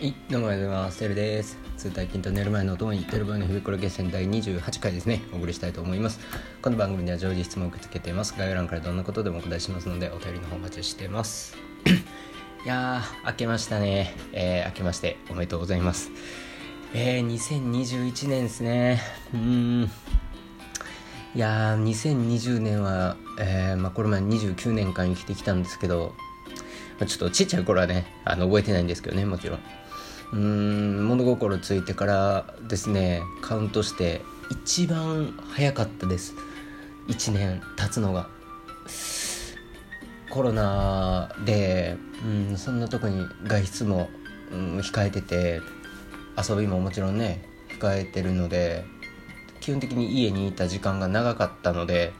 はい、どうもおはようございます。テルです。通体筋と寝る前の音に、テルボーイの日々これ決戦第28回ですね、お送りしたいと思います。この番組では常時質問を受け付けています。概要欄からどんなことでもお答えしますので、お便りの方お待ちしてます。いやー、明けましたね。えー、明けましておめでとうございます。えー、2021年ですね。うーん。いやー、2020年は、えー、まあ、これまで29年間生きてきたんですけど、ちょっとちっちゃい頃はね、あの、覚えてないんですけどね、もちろん。うん物心ついてからですねカウントして一番早かったです。1年経つのが。コロナで、うん、そんな特に外出も、うん、控えてて遊びももちろんね控えてるので基本的に家にいた時間が長かったので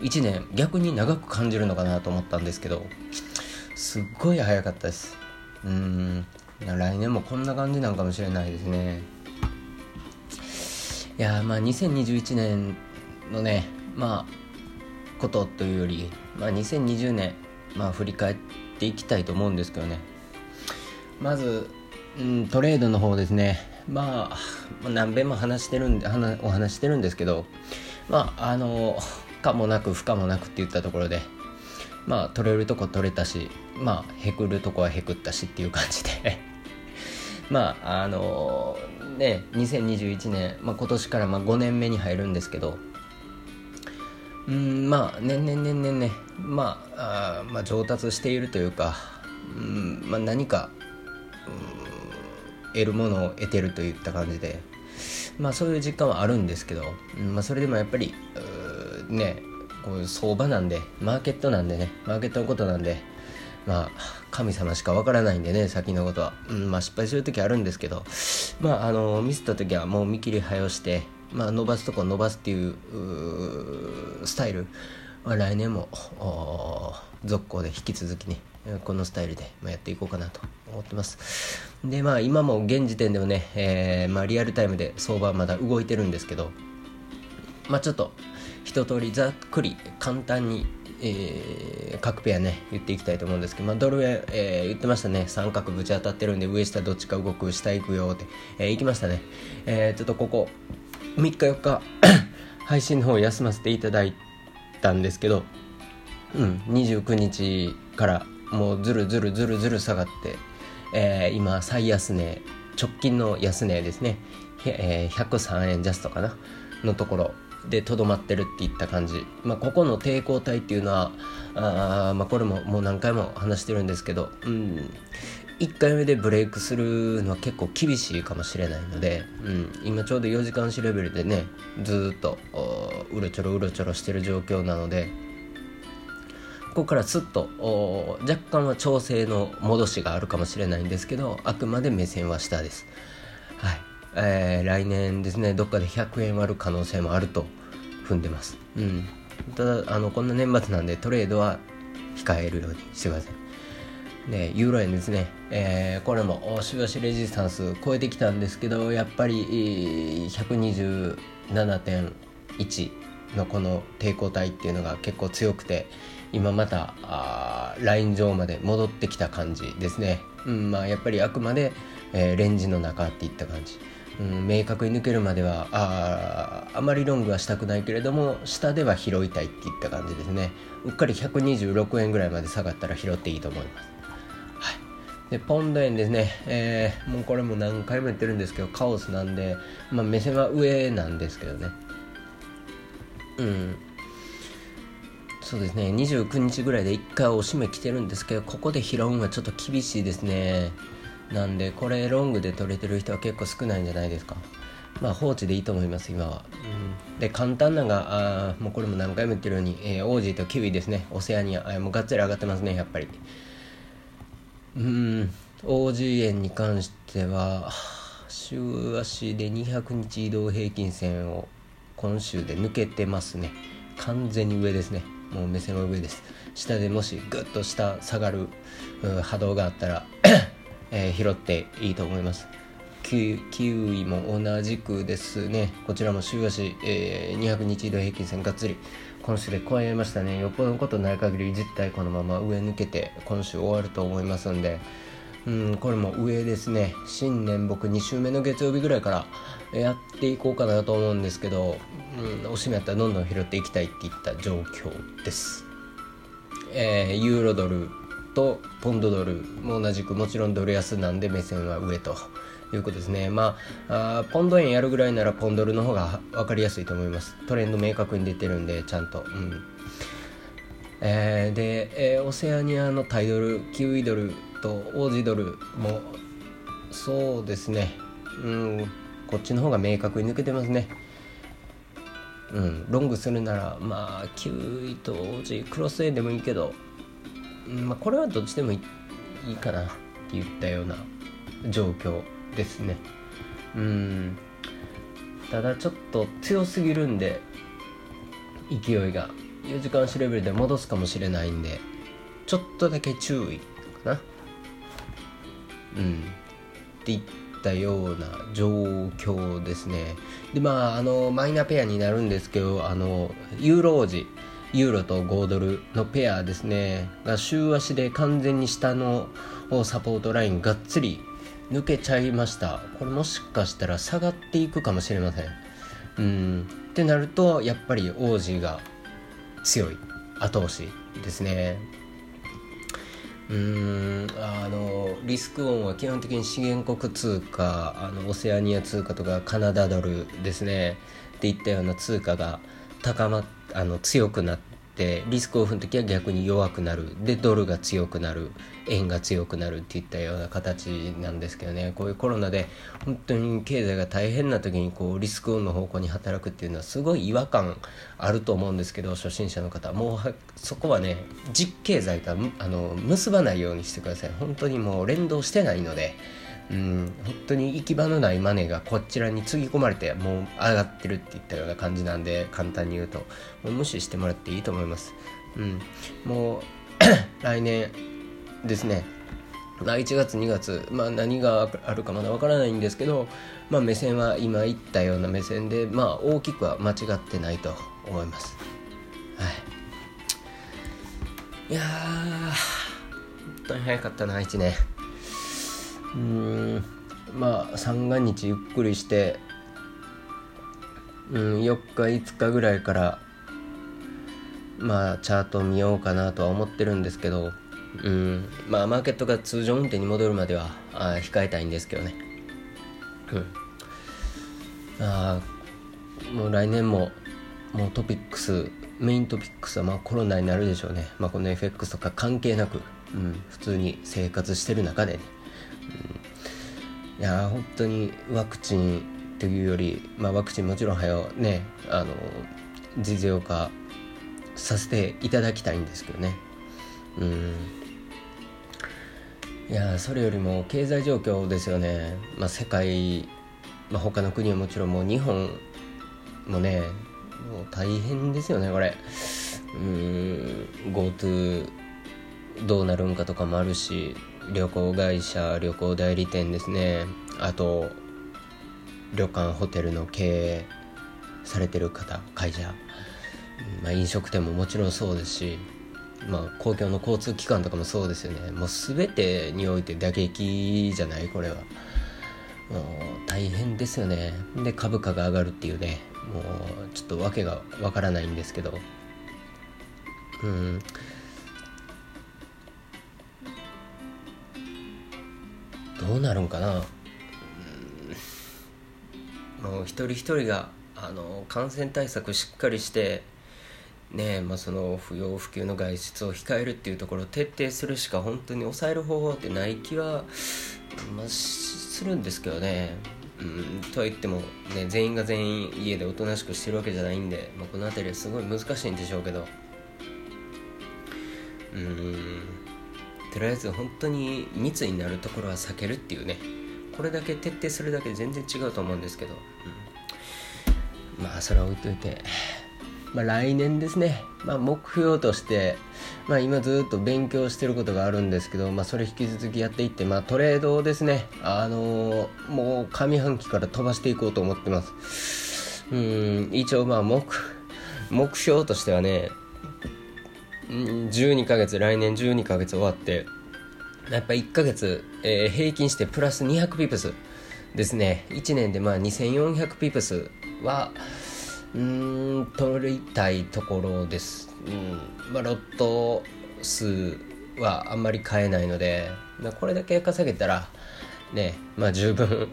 1年逆に長く感じるのかなと思ったんですけどすっごい早かったです。うん来年もこんな感じなんかもしれないですね。いやまあ2021年のねまあことというより、まあ、2020年まあ振り返っていきたいと思うんですけどね。まず、うん、トレードの方ですね。まあ何べんも話してるんでお話してるんですけどまああの可もなく不可もなくって言ったところでまあ取れるとこ取れたしまあへくるとこはへくったしっていう感じで。まああのね2021年、まあ、今年からまあ5年目に入るんですけどうんまあ年々年々ねまああまあ上達しているというかうんまあ何か得るものを得てるといった感じでまあそういう実感はあるんですけど、まあ、それでもやっぱりねこう相場なんでマーケットなんでねマーケットのことなんでまあ神様しかわからないんでね先のことは、うん、まあ失敗する時あるんですけど。まああのミスった時はもう見切り早押してまあ伸ばすとこ伸ばすっていうスタイル。は来年も続行で引き続きねこのスタイルでやっていこうかなと思ってます。でまあ今も現時点ではね、えー、まあ、リアルタイムで相場はまだ動いてるんですけど。まあちょっと一通りざっくり簡単に、えー、各ペアね言っていきたいと思うんですけど、まあ、ドル円、えー、言ってましたね。三角ぶち当たってるんで上下どっちか動く下行くよって、えー、行きましたね、えー、ちょっとここ3日4日 配信の方休ませていただいたんですけど、うん、29日からもうずるずるずるずる下がって、えー、今最安値直近の安値ですね、えー、103円ジャストかな？のところでとどまってるっていった感じ、まあ、ここの抵抗体っていうのはあ、まあ、これももう何回も話してるんですけど、うん、1回目でブレイクするのは結構厳しいかもしれないので、うん、今ちょうど4時間足レベルでねずっとうろちょろうろちょろしてる状況なのでここからすっと若干は調整の戻しがあるかもしれないんですけどあくまで目線は下です。はい。えー、来年ですねどっかで100円割る可能性もあると踏んでます、うん、ただあのこんな年末なんでトレードは控えるようにしてください。でユーロ円ですね、えー、これもしばしレジスタンス超えてきたんですけどやっぱり127.1のこの抵抗体っていうのが結構強くて今またあライン上まで戻ってきた感じですね、うんまあ、やっぱりあくまで、えー、レンジの中っていった感じうん、明確に抜けるまではああまりロングはしたくないけれども下では拾いたいっていった感じですね。うっかり126円ぐらいまで下がったら拾っていいと思います、はい、でポンド円ですね、えー、もうこれも何回も言ってるんですけどカオスなんで、まあ、目線は上なんですけどね。うん。そうですね。29日ぐらいで1回おしめ来てるんですけどここで拾うのはちょっと厳しいですね。なんでこれロングで取れてる人は結構少ないんじゃないですか。まあ放置でいいと思います今は、うん、で簡単なのがあもうこれも何回も言ってるように、えー、オージーとキウイですね。オセアニア、えー、もうがっつり上がってますねやっぱり。うん。オージー円に関しては週足で200日移動平均線を今週で抜けてますね。完全に上ですね。もう目線は上です。下でもしグッと下下がる波動があったら えー、拾っていいと思います。キウイも同じくですね。こちらも週足、えー、200日移動平均線がっつり。今週で超えましたね。よっぽどのことない限り実体このまま上抜けて今週終わると思いますんで。うんこれも上ですね。新年僕2週目の月曜日ぐらいからやっていこうかなと思うんですけど、うん、おしめやったらどんどん拾っていきたいっていった状況です。えー、ユーロドルとポンドドルも同じくもちろんドル安なんで目線は上ということですね。まああポンド円やるぐらいならポンドルの方が分かりやすいと思います。トレンド明確に出てるんでちゃんと。うん。えー、で、えー、オセアニアのタイドルキウイドルとオージドルもそうですね。うん。こっちの方が明確に抜けてますね。うん、ロングするならまあ9位と王子クロス A でもいいけど、まあ、これはどっちでもいいかなって言ったような状況ですね。うん。ただちょっと強すぎるんで勢いが。4時間足レベルで戻すかもしれないんでちょっとだけ注意かな。うん。って言ったような状況ですね。でまああのマイナペアになるんですけどあのユーロ王子。ユーロと5ドルのペアですねが週足で完全に下のサポートラインがっつり抜けちゃいました。これもしかしたら下がっていくかもしれません。うん。ってなるとやっぱり王子が強い。後押しですね。うん。あのリスクオンは基本的に資源国通貨あのオセアニア通貨とかカナダドルですね。っていったような通貨が高まあの強くなってリスクオフの時は逆に弱くなる。でドルが強くなる。円が強くなるっていったような形なんですけどね。こういうコロナで本当に経済が大変な時にこうリスクオンの方向に働くっていうのはすごい違和感あると思うんですけど初心者の方。もうそこはね実経済とはあの結ばないようにしてください。本当にもう連動してないので。うん、本当に行き場のないマネーがこちらにつぎ込まれてもう上がってるっていったような感じなんで簡単に言うとう無視してもらっていいと思います、うん、もう 来年ですね。1月2月、まあ、何があるかまだわからないんですけど、まあ、目線は今言ったような目線で、まあ、大きくは間違ってないと思います。はい、いやー本当に早かったな1年。うんまあ三が日ゆっくりしてうん4日5日ぐらいからまあチャート見ようかなとは思ってるんですけどうんまあマーケットが通常運転に戻るまではあ控えたいんですけどね。うん。あもう来年ももうトピックスメイントピックスはまあコロナになるでしょうね、まあ、この FX とか関係なく、うん、普通に生活してる中でね。いや本当にワクチンというより、まあ、ワクチンもちろん早ねあの実用化させていただきたいんですけどね。うん。いやそれよりも経済状況ですよね、まあ、世界、まあ、他の国はもちろんもう日本もねもう大変ですよねこれ。うん。GoTo どうなるんかとかもあるし。旅行会社旅行代理店ですね。あと旅館ホテルの経営されてる方会社、まあ、飲食店ももちろんそうですし、まあ、公共の交通機関とかもそうですよね。もう全てにおいて打撃じゃないこれは。もう大変ですよね。で株価が上がるっていうね。もうちょっと訳がわからないんですけど。うん。どうなるんかな、うん、もう一人一人があの感染対策しっかりしてねまあ、その不要不急の外出を控えるっていうところを徹底するしか本当に抑える方法ってない気は、まあ、するんですけどね。うん、とは言っても、ね、全員が全員家でおとなしくしてるわけじゃないんで、まあ、この辺りはすごい難しいんでしょうけど。うん。とりあえず本当に密になるところは避けるっていうね。これだけ徹底するだけで全然違うと思うんですけど、うん、まあそれは置いといて、まあ、来年ですね、まあ、目標として、まあ、今ずっと勉強してることがあるんですけど、まあ、それ引き続きやっていって、まあ、トレードをですね、あのー、もう上半期から飛ばしていこうと思ってます。うん。一応まあ目目標としてはね12ヶ月来年12ヶ月終わってやっぱ1ヶ月、えー、平均してプラス200ピプスですね。1年でまあ2400ピプスはうん取りたいところです、うんまあ、ロット数はあんまり買えないので、これだけ稼げたらねまあ十分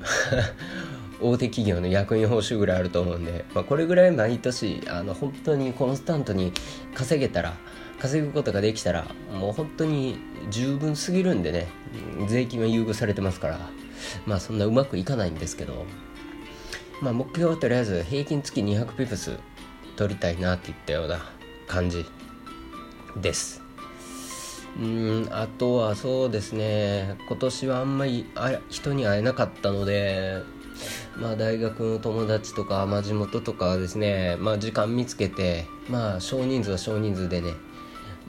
大手企業の役員報酬ぐらいあると思うんで、まあ、これぐらい毎年あの本当にコンスタントに稼げたら稼ぐことができたらもう本当に十分すぎるんでね。税金は優遇されてますから。まあそんなうまくいかないんですけど。まあ目標はとりあえず平均月200ピプス取りたいなっていったような感じです。うんあとはそうですね。今年はあんまりあ人に会えなかったのでまあ、大学の友達とか、まあ、地元とかですね、まあ、時間見つけて、まあ、少人数は少人数でね、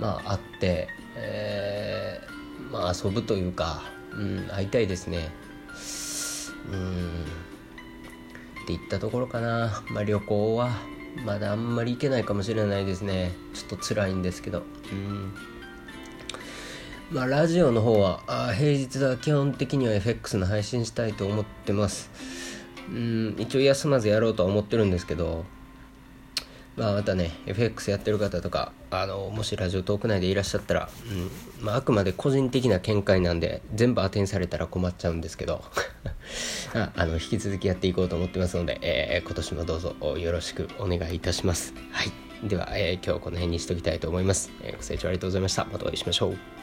まあ、会って、えー、まあ、遊ぶというか、うん、会いたいですね。うん。っていったところかな、まあ、旅行はまだあんまり行けないかもしれないですね。ちょっと辛いんですけど。うん。まあラジオの方はあ平日は基本的には FX の配信したいと思ってます。うん一応休まずやろうとは思ってるんですけど。まあ、またね FX やってる方とかあのもしラジオトーク内でいらっしゃったら、うんまあ、あくまで個人的な見解なんで全部当てにされたら困っちゃうんですけど あの引き続きやっていこうと思ってますので、えー、今年もどうぞよろしくお願いいたします。はい。では、えー、今日この辺にしときたいと思います、えー、ご清聴ありがとうございました。またお会いしましょう。